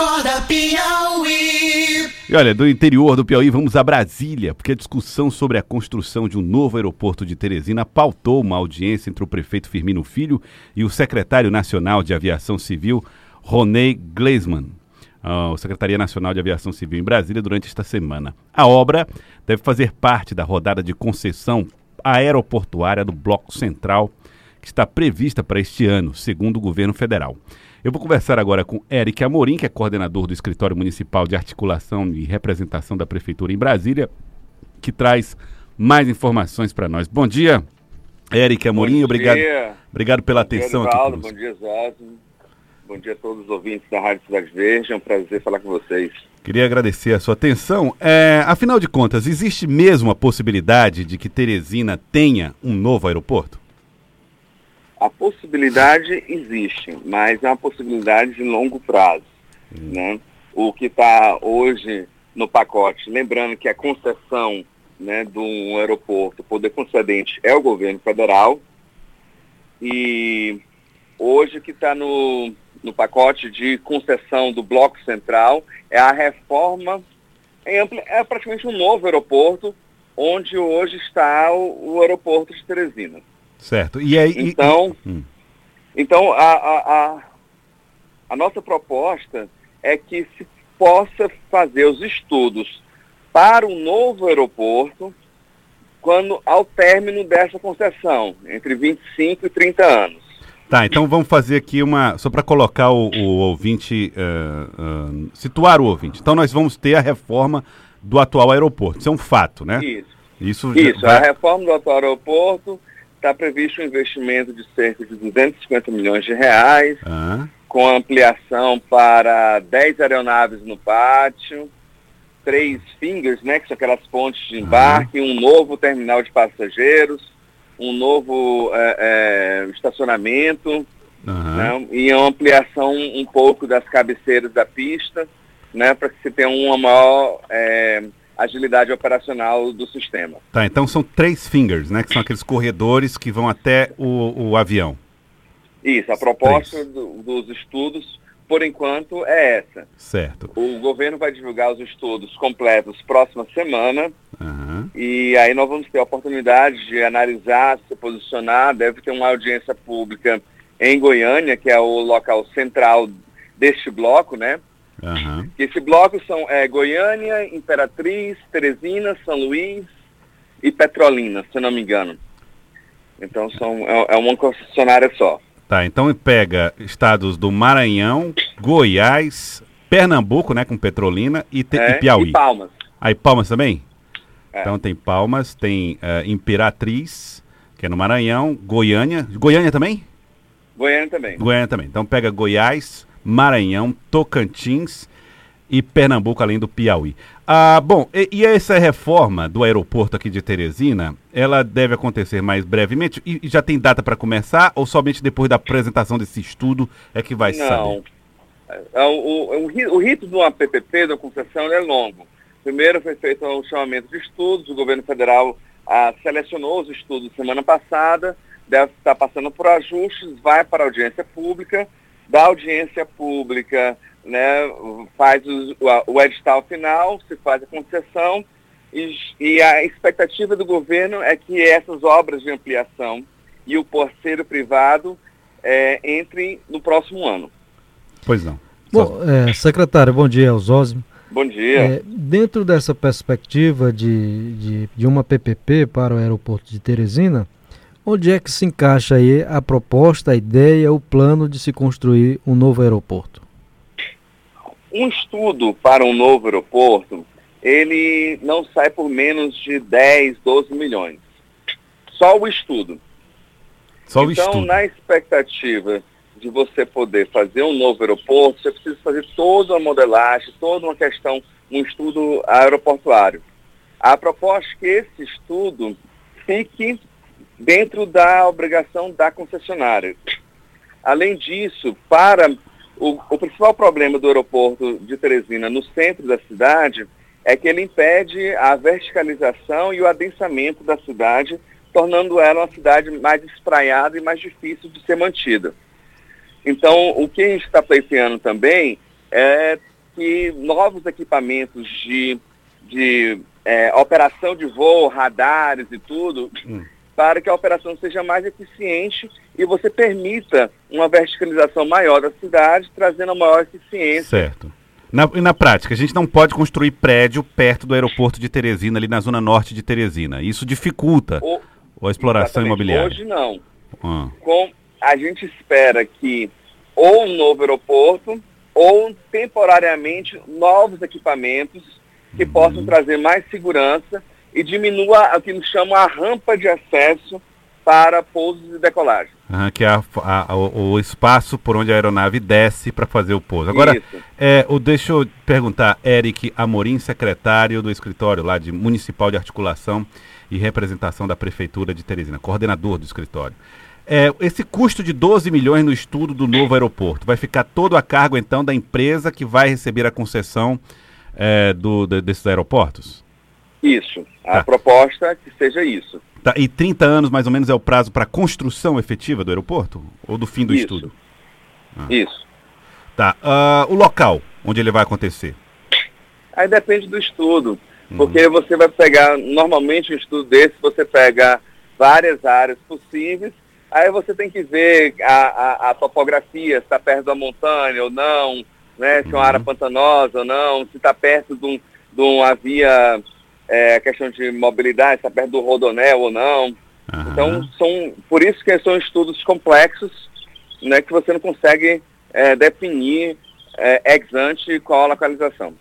Acorda Piauí. E olha, do interior do Piauí vamos a Brasília, porque a discussão sobre a construção de um novo aeroporto de Teresina pautou uma audiência entre o prefeito Firmino Filho e o secretário nacional de Aviação Civil, Ronei Gleisman. A Secretaria Nacional de Aviação Civil em Brasília durante esta semana. A obra deve fazer parte da rodada de concessão aeroportuária do Bloco Central, que está prevista para este ano, segundo o governo federal. Eu vou conversar agora com Eric Amorim, que é coordenador do Escritório Municipal de Articulação e Representação da Prefeitura em Brasília, que traz mais informações para nós. Bom dia, Eric Amorim, bom obrigado, dia. obrigado pela bom dia, atenção Edivaldo, aqui. Bom dia, Zosmo. Bom dia a todos os ouvintes da Rádio Cidade Verde. É um prazer falar com vocês. Queria agradecer a sua atenção. É, afinal de contas, existe mesmo a possibilidade de que Teresina tenha um novo aeroporto? A possibilidade existe, mas é uma possibilidade de longo prazo. Hum. Né? O que está hoje no pacote, lembrando que a concessão né, de um aeroporto, o poder concedente é o governo federal, e hoje o que está no, no pacote de concessão do Bloco Central é a reforma, é, é praticamente um novo aeroporto, onde hoje está o, o aeroporto de Teresina. Certo. E aí. e- Então, Hum. então a, a, a, a nossa proposta é que se possa fazer os estudos para um novo aeroporto quando ao término dessa concessão, entre 25 e 30 anos. Tá, então vamos fazer aqui uma. Só para colocar o, o ouvinte. eh, ah, situar o ouvinte. Então nós vamos ter a reforma do atual aeroporto. Isso é um fato, né? Isso. Isso, Isso, vai- a reforma do atual aeroporto está previsto um investimento de cerca de 250 milhões de reais, Ah, com ampliação para 10 aeronaves no pátio, três fingers, né, que são aquelas pontes de embarque, um novo terminal de passageiros, um novo eh, eh, estacionamento, né, e uma ampliação um pouco das cabeceiras da pista, né, para que se tenha uma maior eh, agilidade operacional do sistema. Tá, então são três fingers, né? Que são aqueles corredores que vão até o, o avião. Isso, a proposta do- dos estudos, por enquanto, é essa. Certo. O governo vai divulgar os estudos completos próxima semana Aham. e aí nós vamos ter a oportunidade de analisar, se posicionar. Deve ter uma audiência pública em Goiânia, que é o local central deste bloco, né? Aham. Esse bloco são é, Goiânia, Imperatriz, Teresina, São Luís e Petrolina, se não me engano. Então são, é, é uma concessionária só. Tá, então pega estados do Maranhão, Goiás, Pernambuco, né? Com Petrolina e, te- É, e Piauí. E Palmas. Aí Palmas também? É. Então tem Palmas, tem eh, Imperatriz, que é no Maranhão, Goiânia. Goiânia também? Goiânia também. Goiânia também. Então pega Goiás, Maranhão, Tocantins e Pernambuco, além do Piauí. Ah, bom, e, e essa reforma do aeroporto aqui de Teresina, ela deve acontecer mais brevemente? E, e já tem data para começar ou somente depois da apresentação desse estudo é que vai saber? Não. É, o, o, o o rito de uma PPP, da concessão, é longo. Primeiro foi feito um chamamento de estudos, o governo federal ah, selecionou os estudos semana passada, deve estar passando por ajustes, vai para audiência pública, da audiência pública né, faz o, o edital final, se faz a concessão e, e a expectativa do governo é que essas obras de ampliação e o parceiro privado eh, entrem no próximo ano. Pois não. Bom, é, secretário, bom dia, Osósimo. Bom dia. É, dentro dessa perspectiva de, de, de uma PPP para o aeroporto de Teresina, onde é que se encaixa aí a proposta, a ideia, o plano de se construir um novo aeroporto? Um estudo para um novo aeroporto, ele não sai por menos de 10, 12 milhões. Só o estudo. Só o então, estudo. na expectativa de você poder fazer um novo aeroporto, você precisa fazer toda uma modelagem, toda uma questão, um estudo aeroportuário. A proposta é que esse estudo fique dentro da obrigação da concessionária. Além disso, para o, o principal problema do aeroporto de Teresina no centro da cidade é que ele impede a verticalização e o adensamento da cidade, tornando ela uma cidade mais espraiada e mais difícil de ser mantida. Então, o que a gente está pleiteando também é que novos equipamentos de, de é, operação de voo, radares e tudo, hum. Para que a operação seja mais eficiente e você permita uma verticalização maior da cidade, trazendo maior eficiência. Certo. Na, e na prática, a gente não pode construir prédio perto do aeroporto de Teresina, ali na zona norte de Teresina. Isso dificulta o, a exploração imobiliária. Hoje não. Ah. Com, a gente espera que ou um novo aeroporto ou temporariamente novos equipamentos que uhum. possam trazer mais segurança e diminua o que nos chama a rampa de acesso para pousos e decolagem. Uhum, que é a, a, o, o, espaço por onde a aeronave desce para fazer o pouso. Agora, é, o, deixa eu perguntar, Eric Amorim, secretário do escritório lá de Municipal de Articulação e Representação da Prefeitura de Teresina, coordenador do escritório. É, esse custo de 12 milhões no estudo do novo aeroporto vai ficar todo a cargo, então, da empresa que vai receber a concessão é, do, de, desses aeroportos? Isso. A tá. proposta é que seja isso. Tá, e 30 anos, mais ou menos, é o prazo para a construção efetiva do aeroporto? Ou do fim do isso. estudo? Ah. Isso. Tá. Uh, o local onde ele vai acontecer? Aí depende do estudo. Uhum. Porque você vai pegar, normalmente um estudo desse, você pega várias áreas possíveis Aí você tem que ver a, a, a topografia, se está perto da montanha ou não, né? se é uma área uhum. pantanosa ou não, se está perto de, um, de uma via, é, questão de mobilidade, se está perto do rodonel ou não. Uhum. Então, são, por isso que são estudos complexos, né, que você não consegue é, definir é, ex ante qual a localização.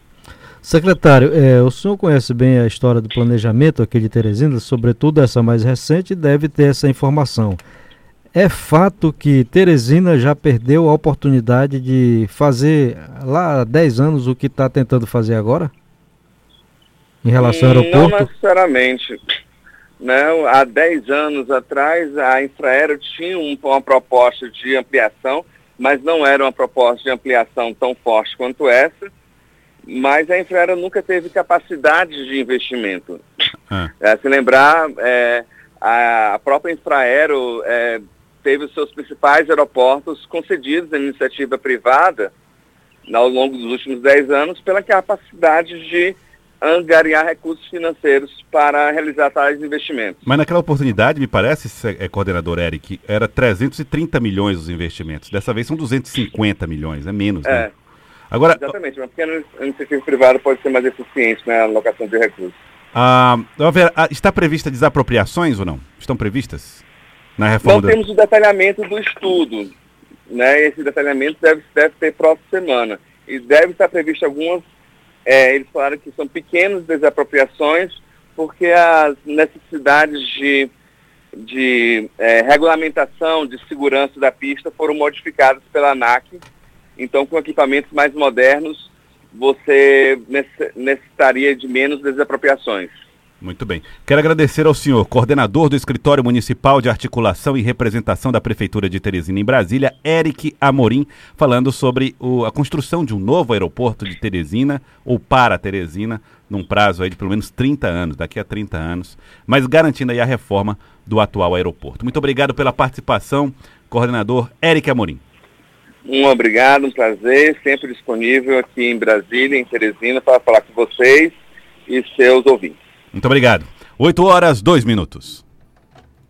Secretário, é, o senhor conhece bem a história do planejamento aqui de Teresina, sobretudo essa mais recente, deve ter essa informação. É fato que Teresina já perdeu a oportunidade de fazer lá há 10 anos o que está tentando fazer agora? Em relação ao aeroporto? Não necessariamente. Não, há 10 anos atrás a Infraero tinha um, uma proposta de ampliação, mas não era uma proposta de ampliação tão forte quanto essa. Mas a Infraero nunca teve capacidade de investimento. Ah. É, se lembrar, é, a própria Infraero é, teve os seus principais aeroportos concedidos à iniciativa privada ao longo dos últimos 10 anos pela capacidade de angariar recursos financeiros para realizar tais investimentos. Mas naquela oportunidade, me parece, é, coordenador Eric, era 330 milhões os investimentos. Dessa vez são 250 milhões, é menos, né? É. Agora, Exatamente, uma pequena iniciativa privada pode ser mais eficiente na alocação de recursos. Ah, está prevista desapropriações ou não? Estão previstas? na reforma. Não temos o detalhamento do estudo. Né? Esse detalhamento deve, deve ter próxima semana. E deve estar previsto algumas, é, eles falaram que são pequenas desapropriações, porque as necessidades de, de é, regulamentação, de segurança da pista foram modificadas pela ANAC. Então, com equipamentos mais modernos, você necessitaria de menos desapropriações. Muito bem. Quero agradecer ao senhor, coordenador do Escritório Municipal de Articulação e Representação da Prefeitura de Teresina em Brasília, Eric Amorim, falando sobre o, a construção de um novo aeroporto de Teresina, ou para Teresina, num prazo aí de pelo menos 30 anos, daqui a 30 anos, mas garantindo aí a reforma do atual aeroporto. Muito obrigado pela participação, coordenador Eric Amorim. Um obrigado, um prazer, sempre disponível aqui em Brasília, em Teresina, para falar com vocês e seus ouvintes. Muito obrigado. 8 horas, 2 minutos.